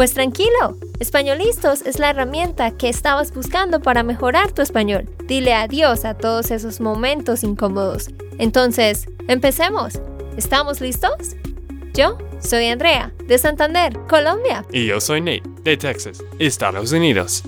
Pues tranquilo, Españolistos es la herramienta que estabas buscando para mejorar tu español. Dile adiós a todos esos momentos incómodos. Entonces, empecemos. ¿Estamos listos? Yo soy Andrea, de Santander, Colombia. Y yo soy Nate, de Texas, Estados Unidos.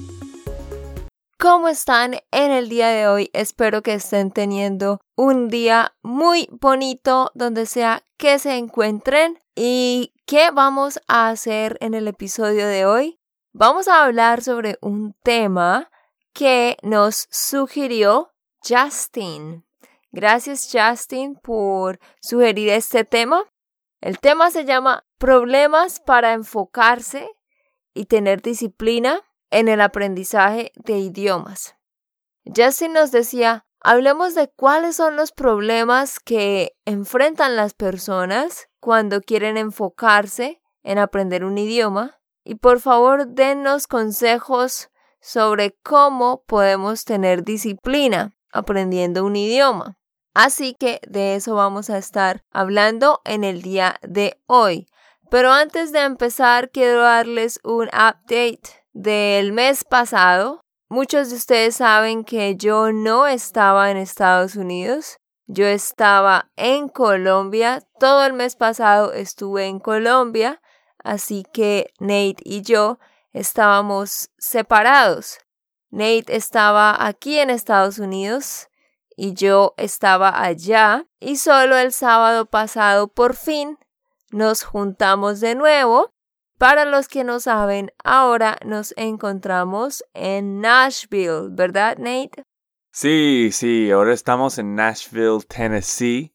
¿Cómo están en el día de hoy? Espero que estén teniendo un día muy bonito donde sea que se encuentren. ¿Y qué vamos a hacer en el episodio de hoy? Vamos a hablar sobre un tema que nos sugirió Justin. Gracias Justin por sugerir este tema. El tema se llama Problemas para enfocarse y tener disciplina en el aprendizaje de idiomas. Justin nos decía, hablemos de cuáles son los problemas que enfrentan las personas cuando quieren enfocarse en aprender un idioma y por favor denos consejos sobre cómo podemos tener disciplina aprendiendo un idioma. Así que de eso vamos a estar hablando en el día de hoy. Pero antes de empezar, quiero darles un update del mes pasado. Muchos de ustedes saben que yo no estaba en Estados Unidos. Yo estaba en Colombia. Todo el mes pasado estuve en Colombia así que Nate y yo estábamos separados. Nate estaba aquí en Estados Unidos y yo estaba allá y solo el sábado pasado por fin nos juntamos de nuevo. Para los que no saben, ahora nos encontramos en Nashville, ¿verdad Nate? Sí, sí, ahora estamos en Nashville, Tennessee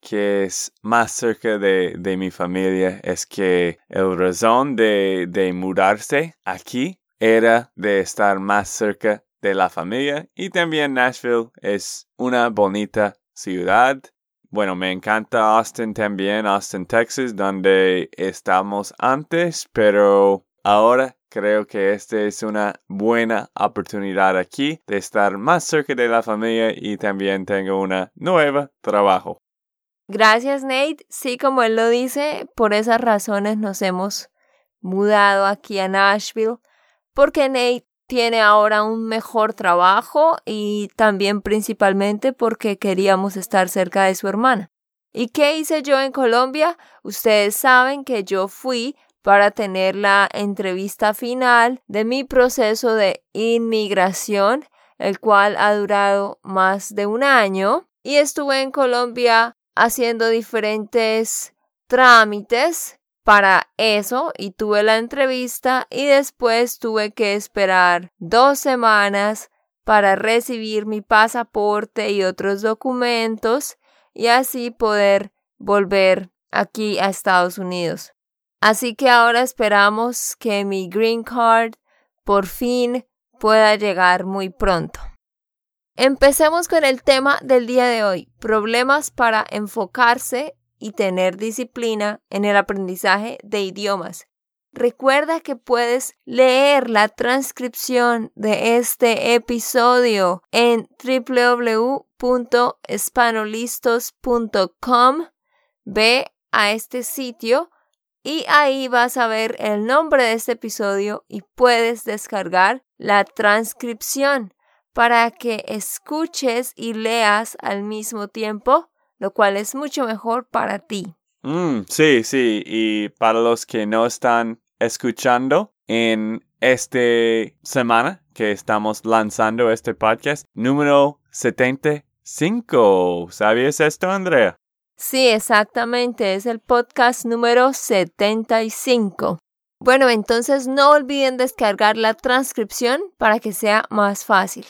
que es más cerca de, mi familia es que el razón de, de mudarse aquí era de estar más cerca de la familia y también Nashville es una bonita ciudad. Bueno, me encanta Austin también, Austin, Texas, donde estamos antes, pero ahora creo que esta es una buena oportunidad aquí de estar más cerca de la familia y también tengo una nueva trabajo. Gracias, Nate. Sí, como él lo dice, por esas razones nos hemos mudado aquí a Nashville, porque Nate tiene ahora un mejor trabajo y también principalmente porque queríamos estar cerca de su hermana. ¿Y qué hice yo en Colombia? Ustedes saben que yo fui para tener la entrevista final de mi proceso de inmigración, el cual ha durado más de un año. Y estuve en Colombia haciendo diferentes trámites para eso y tuve la entrevista y después tuve que esperar dos semanas para recibir mi pasaporte y otros documentos y así poder volver aquí a Estados Unidos. Así que ahora esperamos que mi green card por fin pueda llegar muy pronto. Empecemos con el tema del día de hoy, problemas para enfocarse y tener disciplina en el aprendizaje de idiomas. Recuerda que puedes leer la transcripción de este episodio en www.espanolistos.com. Ve a este sitio y ahí vas a ver el nombre de este episodio y puedes descargar la transcripción para que escuches y leas al mismo tiempo, lo cual es mucho mejor para ti. Mm, sí, sí, y para los que no están escuchando en esta semana que estamos lanzando este podcast, número 75. ¿Sabías esto, Andrea? Sí, exactamente, es el podcast número 75. Bueno, entonces no olviden descargar la transcripción para que sea más fácil.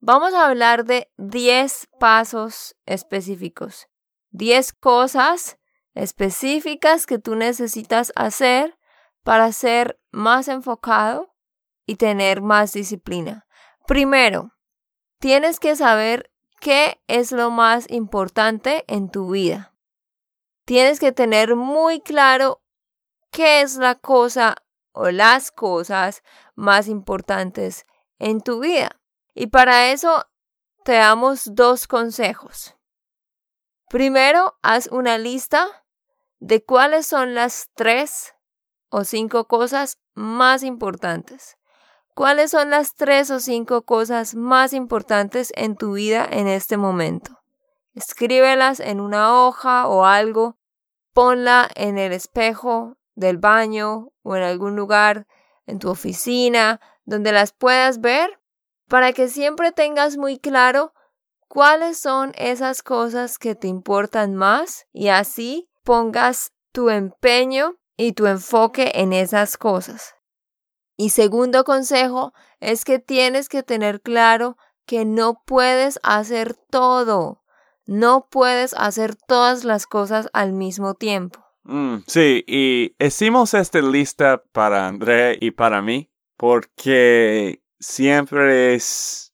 Vamos a hablar de 10 pasos específicos, 10 cosas específicas que tú necesitas hacer para ser más enfocado y tener más disciplina. Primero, tienes que saber qué es lo más importante en tu vida. Tienes que tener muy claro qué es la cosa o las cosas más importantes en tu vida. Y para eso te damos dos consejos. Primero, haz una lista de cuáles son las tres o cinco cosas más importantes. ¿Cuáles son las tres o cinco cosas más importantes en tu vida en este momento? Escríbelas en una hoja o algo, ponla en el espejo del baño o en algún lugar en tu oficina donde las puedas ver para que siempre tengas muy claro cuáles son esas cosas que te importan más y así pongas tu empeño y tu enfoque en esas cosas. Y segundo consejo es que tienes que tener claro que no puedes hacer todo. No puedes hacer todas las cosas al mismo tiempo. Mm, sí, y hicimos esta lista para Andrea y para mí porque siempre es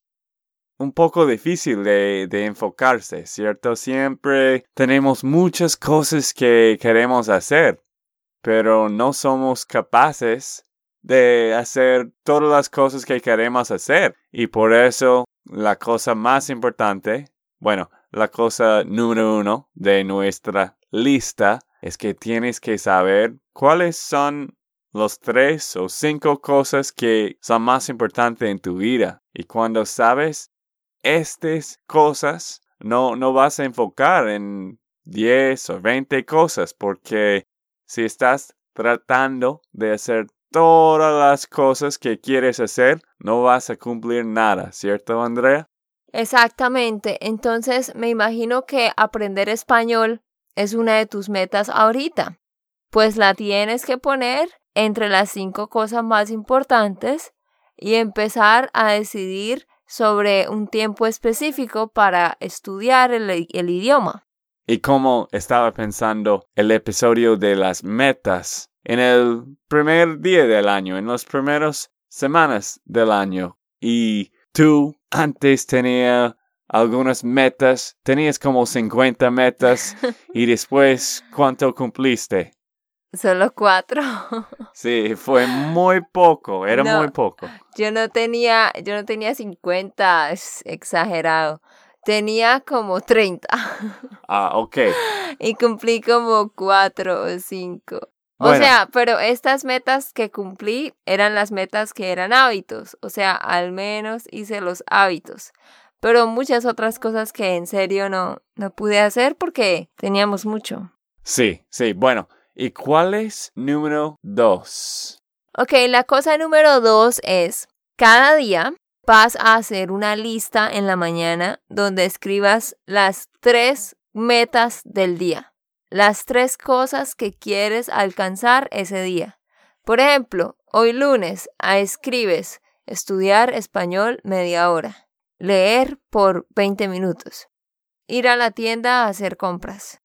un poco difícil de, de, enfocarse, ¿cierto? Siempre tenemos muchas cosas que queremos hacer, pero no somos capaces de hacer todas las cosas que queremos hacer. Y por eso la cosa más importante, bueno, la cosa número uno de nuestra lista es que tienes que saber cuáles son los tres o cinco cosas que son más importantes en tu vida. Y cuando sabes estas cosas, no, no vas a enfocar en 10 o 20 cosas, porque si estás tratando de hacer todas las cosas que quieres hacer, no vas a cumplir nada, ¿cierto, Andrea? Exactamente. Entonces me imagino que aprender español es una de tus metas ahorita, pues la tienes que poner entre las cinco cosas más importantes y empezar a decidir sobre un tiempo específico para estudiar el, el, idioma. Y como estaba pensando el episodio de las metas en el primer día del año, en las primeras semanas del año, y tú antes tenía algunas metas, tenías como 50 metas y después, ¿cuánto cumpliste? Solo cuatro. Sí, fue muy poco, era muy poco. Yo no tenía, yo no tenía 50, es exagerado. Tenía como 30. Ah, ok. Y cumplí como cuatro o cinco. O sea, pero estas metas que cumplí eran las metas que eran hábitos. O sea, al menos hice los hábitos pero muchas otras cosas que en serio no, no pude hacer porque teníamos mucho. Sí, sí, bueno. ¿Y cuál es número dos? Ok, la cosa número dos es, cada día vas a hacer una lista en la mañana donde escribas las tres metas del día, las tres cosas que quieres alcanzar ese día. Por ejemplo, hoy lunes ah, escribes estudiar español media hora leer por 20 minutos, ir a la tienda a hacer compras.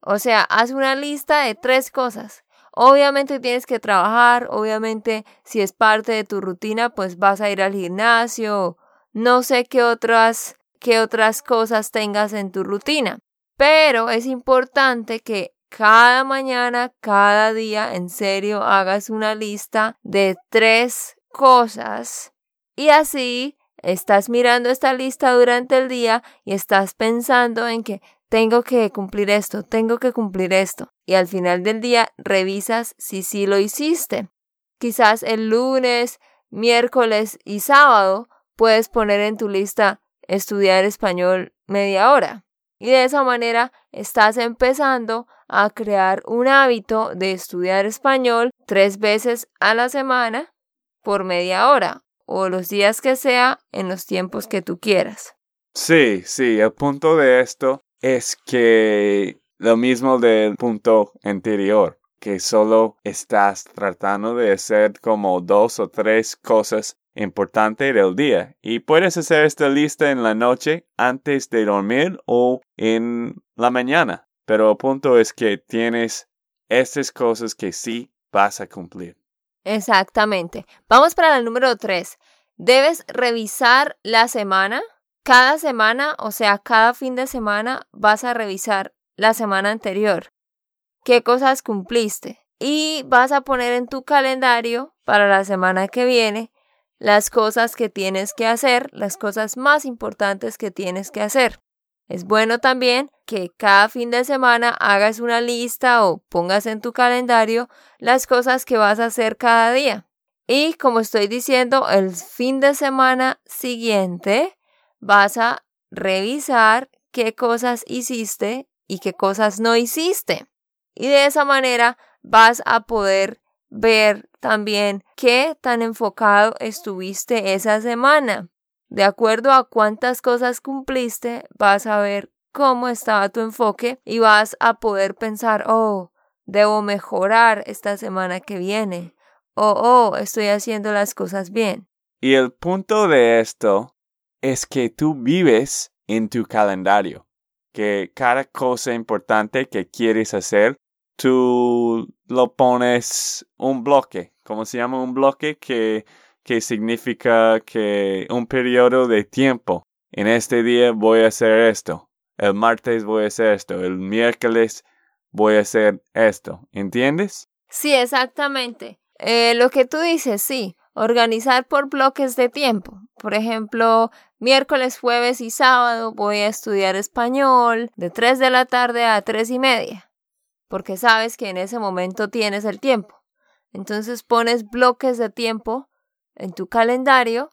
O sea, haz una lista de tres cosas. Obviamente tienes que trabajar, obviamente si es parte de tu rutina, pues vas a ir al gimnasio, no sé qué otras qué otras cosas tengas en tu rutina, pero es importante que cada mañana, cada día, en serio, hagas una lista de tres cosas y así Estás mirando esta lista durante el día y estás pensando en que tengo que cumplir esto, tengo que cumplir esto. Y al final del día revisas si sí lo hiciste. Quizás el lunes, miércoles y sábado puedes poner en tu lista estudiar español media hora. Y de esa manera estás empezando a crear un hábito de estudiar español tres veces a la semana por media hora o los días que sea en los tiempos que tú quieras. Sí, sí, el punto de esto es que lo mismo del punto anterior, que solo estás tratando de hacer como dos o tres cosas importantes del día y puedes hacer esta lista en la noche antes de dormir o en la mañana, pero el punto es que tienes estas cosas que sí vas a cumplir. Exactamente. Vamos para el número 3. Debes revisar la semana Cada semana, o sea, cada fin de semana, vas a revisar la semana anterior. ¿Qué cosas cumpliste? Y vas a poner en tu calendario para la semana que viene las cosas que tienes que hacer, las cosas más importantes que tienes que hacer. Es bueno también que cada fin de semana hagas una lista o pongas en tu calendario las cosas que vas a hacer cada día. Y como estoy diciendo, el fin de semana siguiente vas a revisar qué cosas hiciste y qué cosas no hiciste. Y de esa manera vas a poder ver también qué tan enfocado estuviste esa semana. De acuerdo a cuántas cosas cumpliste, vas a ver cómo estaba tu enfoque y vas a poder pensar, oh, debo mejorar esta semana que viene. Oh, oh, estoy haciendo las cosas bien. Y el punto de esto es que tú vives en tu calendario, que cada cosa importante que quieres hacer, tú lo pones un bloque, ¿cómo se llama un bloque? Que que significa que un periodo de tiempo. En este día voy a hacer esto. El martes voy a hacer esto. El miércoles voy a hacer esto. ¿Entiendes? Sí, exactamente. Eh, lo que tú dices, sí. Organizar por bloques de tiempo. Por ejemplo, miércoles, jueves y sábado voy a estudiar español de 3 de la tarde a 3 y media. Porque sabes que en ese momento tienes el tiempo. Entonces pones bloques de tiempo en tu calendario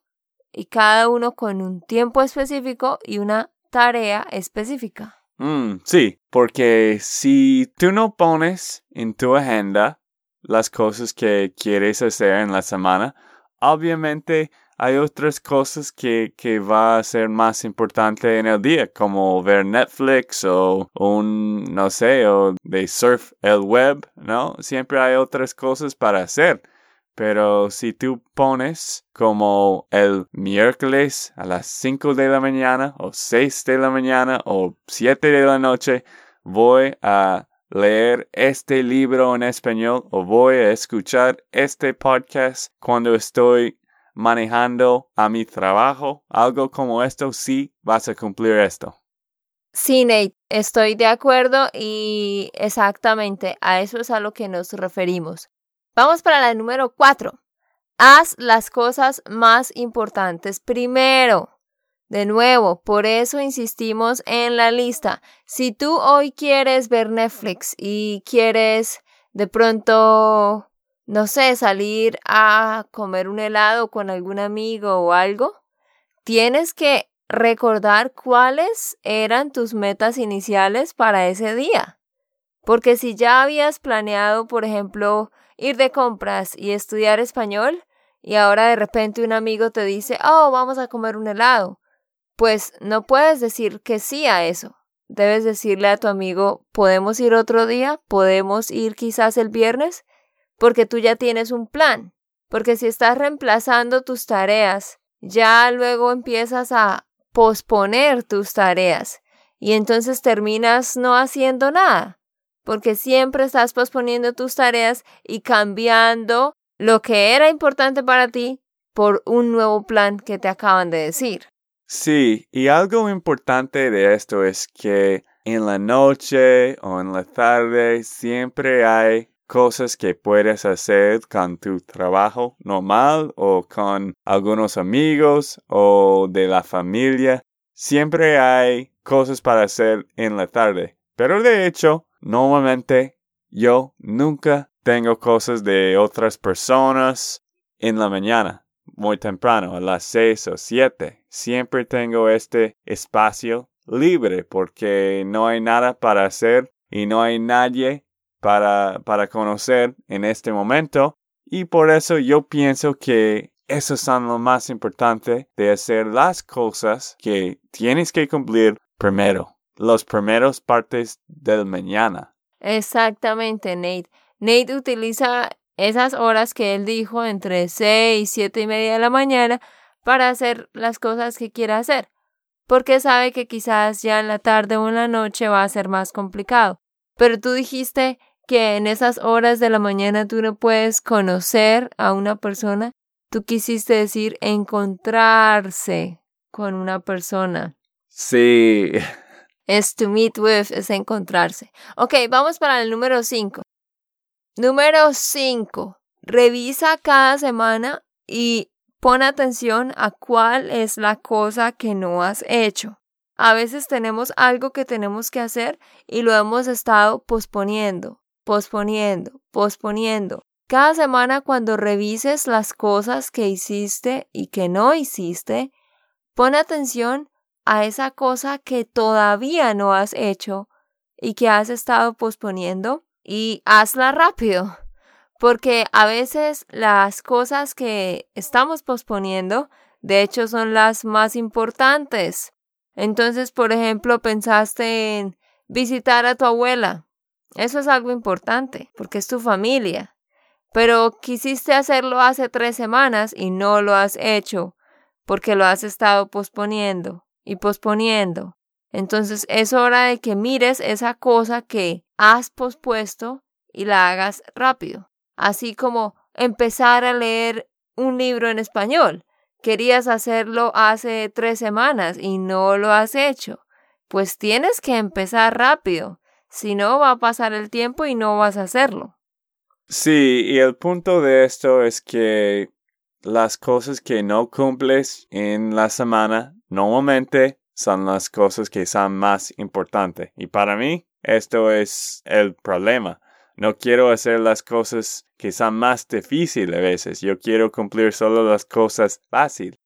y cada uno con un tiempo específico y una tarea específica. Mm, sí, porque si tú no pones en tu agenda las cosas que quieres hacer en la semana, obviamente hay otras cosas que, que va a ser más importante en el día, como ver Netflix o un, no sé, o de surf el web, ¿no? Siempre hay otras cosas para hacer. Pero si tú pones como el miércoles a las 5 de la mañana o 6 de la mañana o 7 de la noche, voy a leer este libro en español o voy a escuchar este podcast cuando estoy manejando a mi trabajo, algo como esto, sí vas a cumplir esto. Sí, Nate, estoy de acuerdo y exactamente a eso es a lo que nos referimos. Vamos para la número cuatro. Haz las cosas más importantes primero. De nuevo, por eso insistimos en la lista. Si tú hoy quieres ver Netflix y quieres de pronto, no sé, salir a comer un helado con algún amigo o algo, tienes que recordar cuáles eran tus metas iniciales para ese día. Porque si ya habías planeado, por ejemplo, ir de compras y estudiar español y ahora de repente un amigo te dice, oh, vamos a comer un helado, pues no puedes decir que sí a eso. Debes decirle a tu amigo, ¿podemos ir otro día? ¿Podemos ir quizás el viernes? Porque tú ya tienes un plan. Porque si estás reemplazando tus tareas, ya luego empiezas a posponer tus tareas y entonces terminas no haciendo nada porque siempre estás posponiendo tus tareas y cambiando lo que era importante para ti por un nuevo plan que te acaban de decir. Sí, y algo importante de esto es que en la noche o en la tarde siempre hay cosas que puedes hacer con tu trabajo normal o con algunos amigos o de la familia. Siempre hay cosas para hacer en la tarde. Pero de hecho, Normalmente yo nunca tengo cosas de otras personas en la mañana, muy temprano, a las seis o siete. Siempre tengo este espacio libre porque no hay nada para hacer y no hay nadie para, para conocer en este momento. Y por eso yo pienso que eso es lo más importante de hacer las cosas que tienes que cumplir primero los primeros partes del mañana. Exactamente, Nate. Nate utiliza esas horas que él dijo entre seis y siete y media de la mañana para hacer las cosas que quiera hacer, porque sabe que quizás ya en la tarde o en la noche va a ser más complicado. Pero tú dijiste que en esas horas de la mañana tú no puedes conocer a una persona. Tú quisiste decir encontrarse con una persona. Sí. Es to meet with, es encontrarse. Ok, vamos para el número 5. Número 5. Revisa cada semana y pon atención a cuál es la cosa que no has hecho. A veces tenemos algo que tenemos que hacer y lo hemos estado posponiendo, posponiendo, posponiendo. Cada semana cuando revises las cosas que hiciste y que no hiciste, pon atención a esa cosa que todavía no has hecho y que has estado posponiendo y hazla rápido. Porque a veces las cosas que estamos posponiendo, de hecho, son las más importantes. Entonces, por ejemplo, pensaste en visitar a tu abuela. Eso es algo importante, porque es tu familia. Pero quisiste hacerlo hace tres semanas y no lo has hecho, porque lo has estado posponiendo y posponiendo. Entonces es hora de que mires esa cosa que has pospuesto y la hagas rápido. Así como empezar a leer un libro en español. Querías hacerlo hace tres semanas y no lo has hecho. Pues tienes que empezar rápido. Si no, va a pasar el tiempo y no vas a hacerlo. Sí, y el punto de esto es que las cosas que no cumples en la semana normalmente son las cosas que son más importantes. Y para mí, esto es el problema. No quiero hacer las cosas que son más difíciles a veces. Yo quiero cumplir solo las cosas fáciles.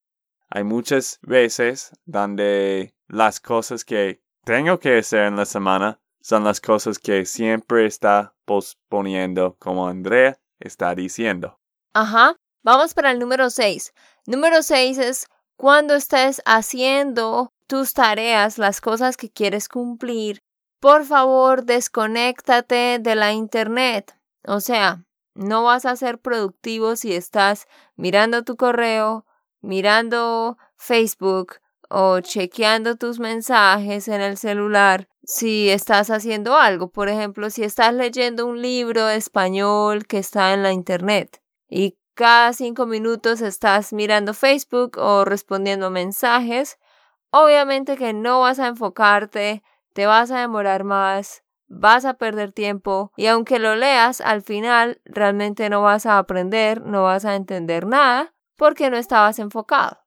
Hay muchas veces donde las cosas que tengo que hacer en la semana son las cosas que siempre está posponiendo, como Andrea está diciendo. Ajá. Vamos para el número 6. Número 6 es cuando estés haciendo tus tareas, las cosas que quieres cumplir, por favor desconéctate de la internet. O sea, no vas a ser productivo si estás mirando tu correo, mirando Facebook o chequeando tus mensajes en el celular. Si estás haciendo algo, por ejemplo, si estás leyendo un libro español que está en la internet y cada cinco minutos estás mirando Facebook o respondiendo mensajes, obviamente que no vas a enfocarte te vas a demorar más, vas a perder tiempo y aunque lo leas, al final realmente no vas a aprender, no vas a entender nada porque no estabas enfocado.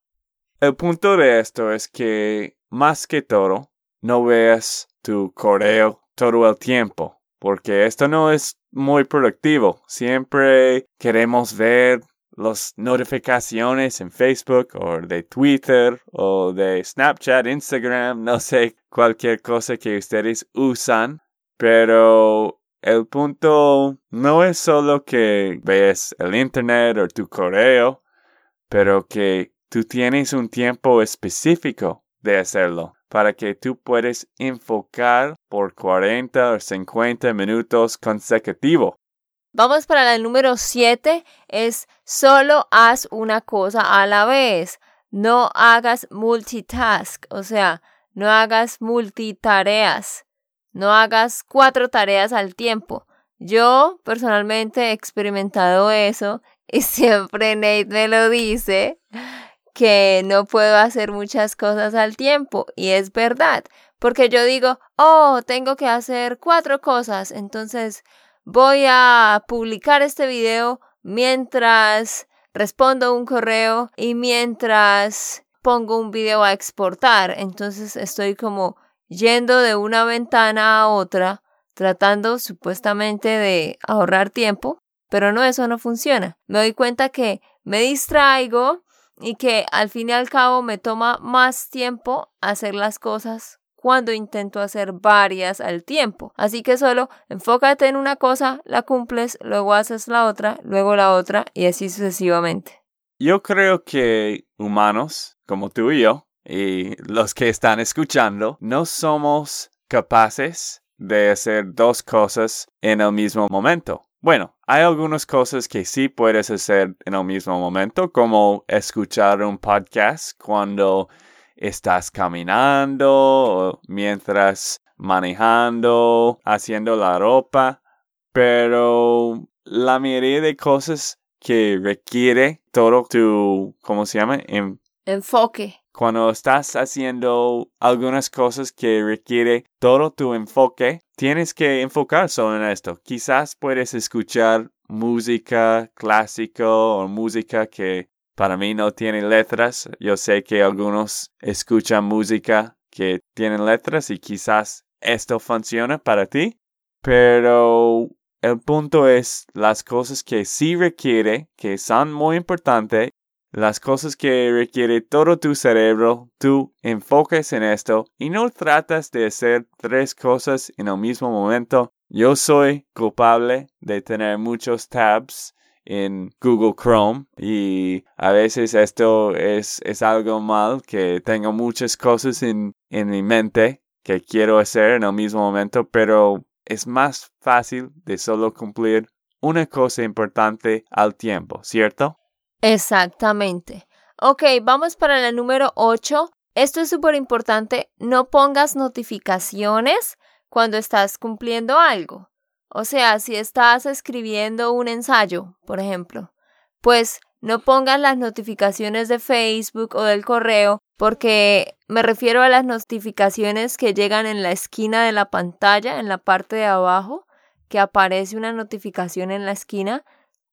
El punto de esto es que más que todo, no veas tu correo todo el tiempo, porque esto no es muy productivo. Siempre queremos ver las notificaciones en Facebook o de Twitter o de Snapchat, Instagram, no sé, cualquier cosa que ustedes usan, pero el punto no es solo que ves el Internet o tu correo, pero que tú tienes un tiempo específico de hacerlo para que tú puedas enfocar por 40 o 50 minutos consecutivos. Vamos para el número 7, es solo haz una cosa a la vez. No hagas multitask, o sea, no hagas multitareas. No hagas cuatro tareas al tiempo. Yo personalmente he experimentado eso y siempre Nate me lo dice que no puedo hacer muchas cosas al tiempo y es verdad, porque yo digo, oh, tengo que hacer cuatro cosas, entonces voy a publicar este video mientras respondo un correo y mientras pongo un video a exportar. Entonces estoy como yendo de una ventana a otra, tratando supuestamente de ahorrar tiempo, pero no, eso no funciona. Me doy cuenta que me distraigo y que al fin y al cabo me toma más tiempo hacer las cosas cuando intento hacer varias al tiempo. Así que solo enfócate en una cosa, la cumples, luego haces la otra, luego la otra y así sucesivamente. Yo creo que humanos como tú y yo y los que están escuchando no somos capaces de hacer dos cosas en el mismo momento. Bueno, hay algunas cosas que sí puedes hacer en el mismo momento, como escuchar un podcast cuando estás caminando mientras manejando, haciendo la ropa, pero la mayoría de cosas que requiere todo tu, ¿cómo se llama? Enfoque. Cuando estás haciendo algunas cosas que requiere todo tu enfoque, tienes que enfocar solo en esto. Quizás puedes escuchar música clásica o música que para mí no tiene letras. Yo sé que algunos escuchan música que tiene letras y quizás esto funciona para ti, pero el punto es las cosas que sí requiere, que son muy importantes, las cosas que requiere todo tu cerebro, tú enfoques en esto y no tratas de hacer tres cosas en el mismo momento. Yo soy culpable de tener muchos tabs en Google Chrome y a veces esto es, es algo mal que tengo muchas cosas en, en mi mente que quiero hacer en el mismo momento, pero es más fácil de solo cumplir una cosa importante al tiempo, ¿cierto? Exactamente. Ok, vamos para el número 8. Esto es súper importante. No pongas notificaciones cuando estás cumpliendo algo. O sea, si estás escribiendo un ensayo, por ejemplo, pues no pongas las notificaciones de Facebook o del correo, porque me refiero a las notificaciones que llegan en la esquina de la pantalla, en la parte de abajo, que aparece una notificación en la esquina.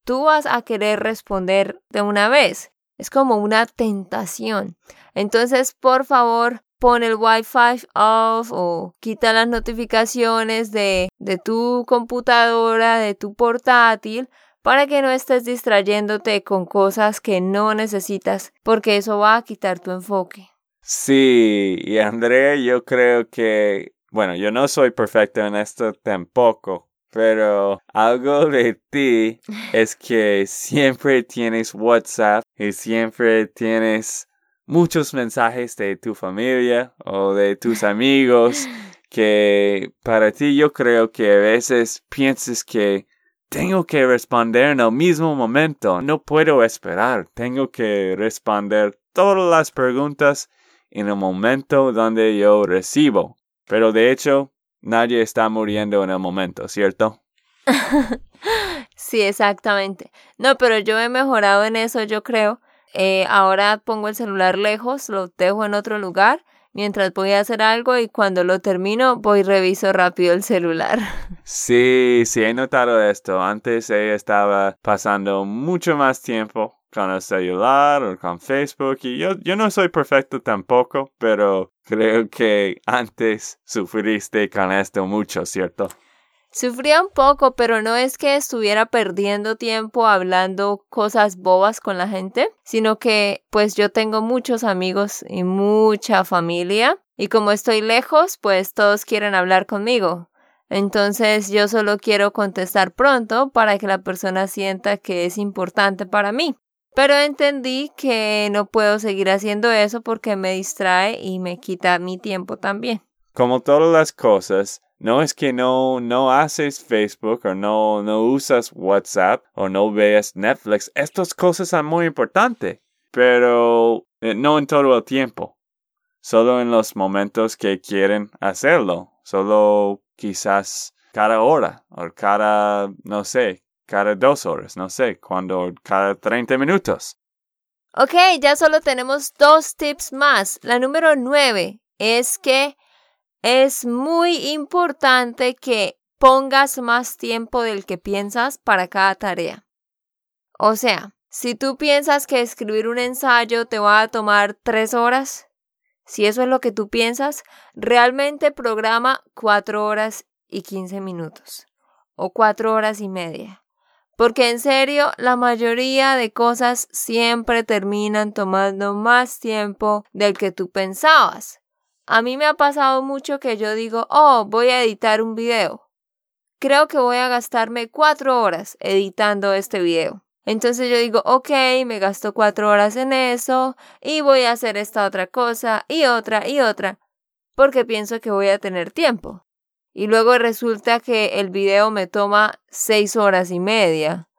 Tú vas a querer responder de una vez. Es como una tentación. Entonces, por favor, pon el Wi-Fi off o quita las notificaciones de, tu computadora, de tu portátil, para que no estés distrayéndote con cosas que no necesitas, porque eso va a quitar tu enfoque. Sí, y Andrea, yo creo que, bueno, yo no soy perfecto en esto tampoco, pero algo de ti es que siempre tienes WhatsApp y siempre tienes muchos mensajes de tu familia o de tus amigos que para ti yo creo que a veces piensas que tengo que responder en el mismo momento, no puedo esperar, tengo que responder todas las preguntas en el momento donde yo recibo. Pero de hecho, nadie está muriendo en el momento, ¿cierto? sí, exactamente. No, pero yo he mejorado en eso, yo creo. Eh, ahora pongo el celular lejos, lo dejo en otro lugar mientras voy a hacer algo y cuando lo termino voy reviso rápido el celular. Sí, sí, he notado esto. Antes ella estaba pasando mucho más tiempo con el celular o con Facebook y yo, yo no soy perfecto tampoco, pero creo que antes sufriste con esto mucho, ¿cierto? Sufría un poco, pero no es que estuviera perdiendo tiempo hablando cosas bobas con la gente, sino que pues yo tengo muchos amigos y mucha familia y como estoy lejos, pues todos quieren hablar conmigo. Entonces yo solo quiero contestar pronto para que la persona sienta que es importante para mí. Pero entendí que no puedo seguir haciendo eso porque me distrae y me quita mi tiempo también. Como todas las cosas, no es que no, no haces Facebook o no, no usas WhatsApp o no veas Netflix. Estas cosas son muy importantes, pero eh, no en todo el tiempo. Solo en los momentos que quieren hacerlo. Solo quizás cada hora o cada, no sé, cada dos horas, no sé, cuando cada 30 minutos. Ok, ya solo tenemos dos tips más. La número nueve es que es muy importante que pongas más tiempo del que piensas para cada tarea. O sea, si tú piensas que escribir un ensayo te va a tomar tres horas, si eso es lo que tú piensas, realmente programa cuatro horas y quince minutos o cuatro horas y media. Porque en serio, la mayoría de cosas siempre terminan tomando más tiempo del que tú pensabas. A mí me ha pasado mucho que yo digo, oh, voy a editar un video. Creo que voy a gastarme cuatro horas editando este video. Entonces yo digo, ok, me gasto cuatro horas en eso y voy a hacer esta otra cosa y otra y otra, porque pienso que voy a tener tiempo. Y luego resulta que el video me toma seis horas y media,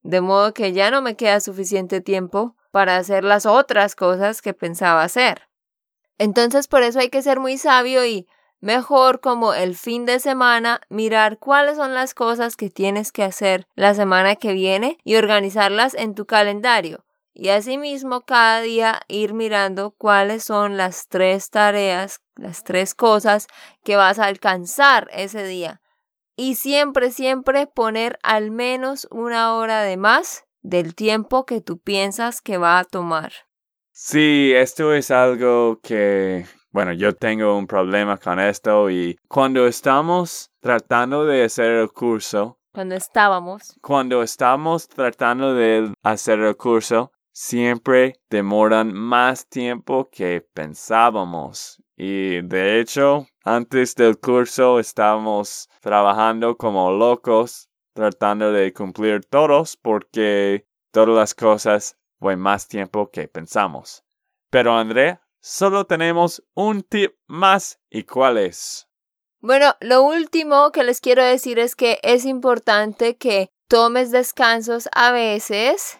de modo que ya no me queda suficiente tiempo para hacer las otras cosas que pensaba hacer. Entonces por eso hay que ser muy sabio y mejor como el fin de semana mirar cuáles son las cosas que tienes que hacer la semana que viene y organizarlas en tu calendario. y asimismo cada día ir mirando cuáles son las tres tareas, las tres cosas que vas a alcanzar ese día. Y siempre, siempre poner al menos una hora de más del tiempo que tú piensas que va a tomar. Sí, esto es algo que, bueno, yo tengo un problema con esto y cuando estamos tratando de hacer el curso, cuando estábamos. Cuando estamos tratando de hacer el curso, siempre demoran más tiempo que pensábamos. Y de hecho, antes del curso estábamos trabajando como locos, tratando de cumplir todos porque todas las cosas fue más tiempo que pensamos. Pero André, solo tenemos un tip más. ¿Y cuál es? Bueno, lo último que les quiero decir es que es importante que tomes descansos a veces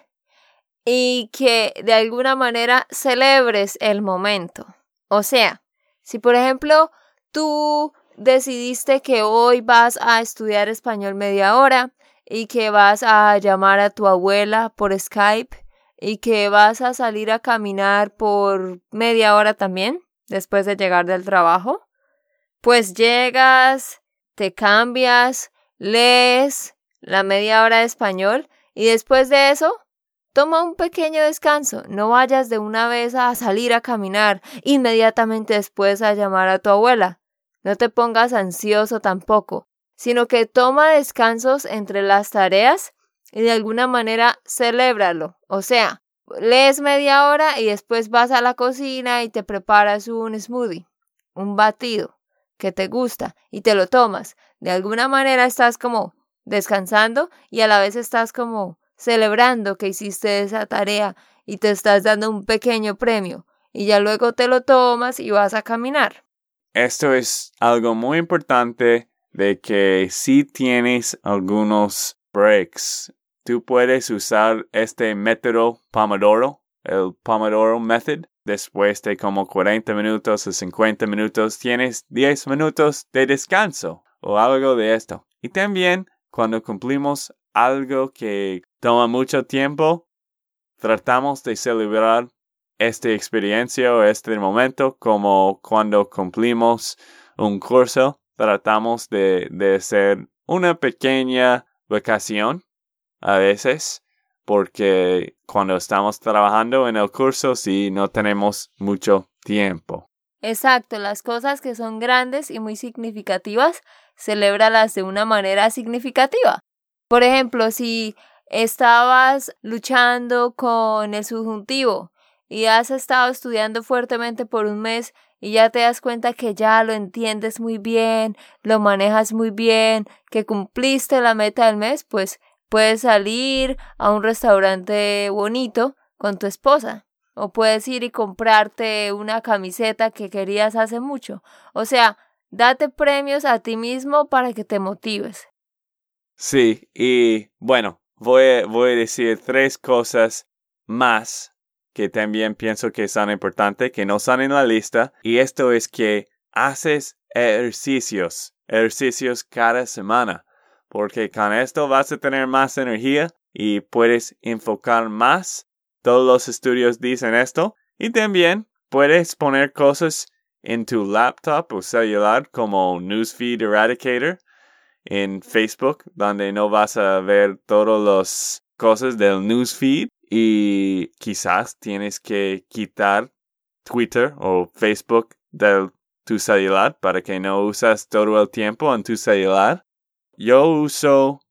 y que de alguna manera celebres el momento. O sea, si por ejemplo tú decidiste que hoy vas a estudiar español media hora y que vas a llamar a tu abuela por Skype y que vas a salir a caminar por media hora también después de llegar del trabajo, pues llegas, te cambias, lees la media hora de español y después de eso Toma un pequeño descanso, no vayas de una vez a salir a caminar, inmediatamente después a llamar a tu abuela. No te pongas ansioso tampoco, sino que toma descansos entre las tareas y de alguna manera celébralo. O sea, lees media hora y después vas a la cocina y te preparas un smoothie, un batido que te gusta y te lo tomas. De alguna manera estás como descansando y a la vez estás como celebrando que hiciste esa tarea y te estás dando un pequeño premio y ya luego te lo tomas y vas a caminar. Esto es algo muy importante de que si tienes algunos breaks, tú puedes usar este método Pomodoro, el Pomodoro Method. Después de como 40 minutos o 50 minutos, tienes 10 minutos de descanso o algo de esto. Y también cuando cumplimos algo que toma mucho tiempo, tratamos de celebrar esta experiencia o este momento como cuando cumplimos un curso, tratamos de, de hacer una pequeña vacación a veces, porque cuando estamos trabajando en el curso sí no tenemos mucho tiempo. Exacto, las cosas que son grandes y muy significativas, celébralas de una manera significativa. Por ejemplo, si estabas luchando con el subjuntivo y has estado estudiando fuertemente por un mes y ya te das cuenta que ya lo entiendes muy bien, lo manejas muy bien, que cumpliste la meta del mes, pues puedes salir a un restaurante bonito con tu esposa. O puedes ir y comprarte una camiseta que querías hace mucho. O sea, date premios a ti mismo para que te motives. Sí, y bueno, voy voy a decir tres cosas más que también pienso que son importantes, que no están en la lista, y esto es que haces ejercicios, ejercicios cada semana, porque con esto vas a tener más energía y puedes enfocar más. Todos los estudios dicen esto, y también puedes poner cosas en tu laptop o celular como Newsfeed Eradicator en Facebook, donde no vas a ver todas las cosas del newsfeed y quizás tienes que quitar Twitter o Facebook de tu celular para que no usas todo el tiempo en tu celular. Yo uso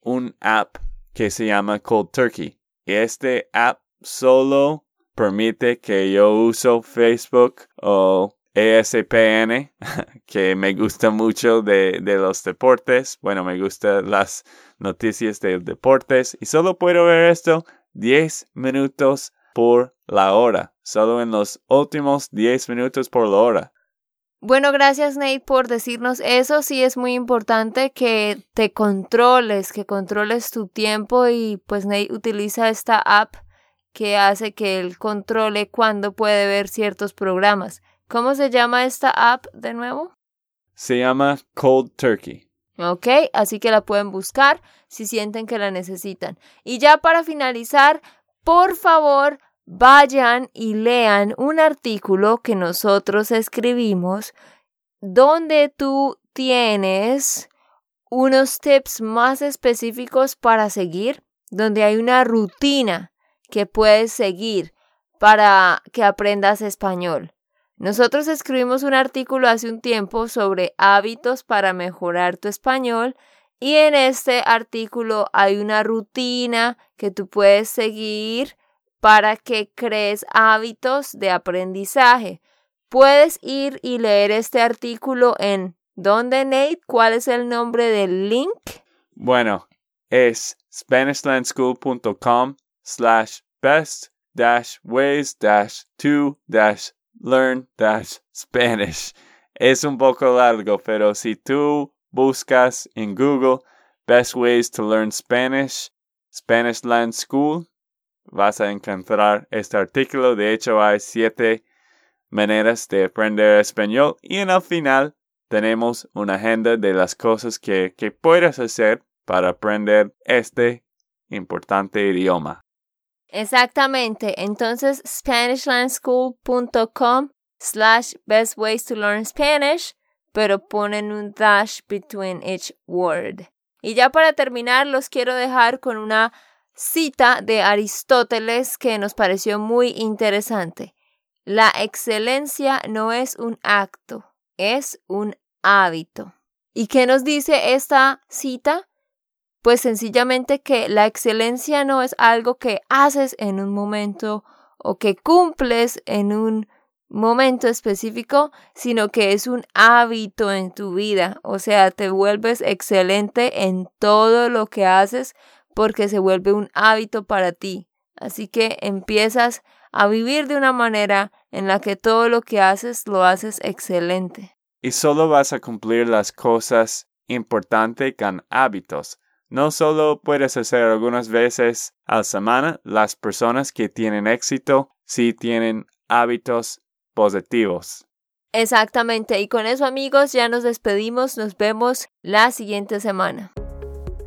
un app que se llama Cold Turkey. Este app solo permite que yo uso Facebook o ESPN, que me gusta mucho de, de, los deportes. Bueno, me gustan las noticias de deportes. Y solo puedo ver esto 10 minutos por la hora. Solo en los últimos 10 minutos por la hora. Bueno, gracias Nate por decirnos eso. Sí es muy importante que te controles, que controles tu tiempo y pues Nate utiliza esta app que hace que él controle cuándo puede ver ciertos programas. ¿Cómo se llama esta app de nuevo? Se llama Cold Turkey. Ok, así que la pueden buscar si sienten que la necesitan. Y ya para finalizar, por favor vayan y lean un artículo que nosotros escribimos donde tú tienes unos tips más específicos para seguir, donde hay una rutina que puedes seguir para que aprendas español. Nosotros escribimos un artículo hace un tiempo sobre hábitos para mejorar tu español y en este artículo hay una rutina que tú puedes seguir para que crees hábitos de aprendizaje. Puedes ir y leer este artículo en ¿Dónde, Nate? ¿Cuál es el nombre del link? Bueno, es SpanishLandSchool.com slash best dash ways dash to dash learn dash Spanish. Es un poco largo, pero si tú buscas en Google Best Ways to Learn Spanish, Spanish Land School, vas a encontrar este artículo. De hecho, hay siete maneras de aprender español y en el final tenemos una agenda de las cosas que, que puedes hacer para aprender este importante idioma. Exactamente. Entonces, SpanishLandSchool.com slash best ways to learn Spanish, pero ponen un dash between each word. Y ya para terminar, los quiero dejar con una cita de Aristóteles que nos pareció muy interesante. La excelencia no es un acto, es un hábito. ¿Y qué nos dice esta cita? Pues sencillamente que la excelencia no es algo que haces en un momento o que cumples en un momento específico, sino que es un hábito en tu vida. O sea, te vuelves excelente en todo lo que haces porque se vuelve un hábito para ti. Así que empiezas a vivir de una manera en la que todo lo que haces lo haces excelente. Y solo vas a cumplir las cosas importantes con hábitos. No solo puedes hacer algunas veces a la semana, las personas que tienen éxito sí tienen hábitos positivos. Exactamente, y con eso amigos ya nos despedimos, nos vemos la siguiente semana.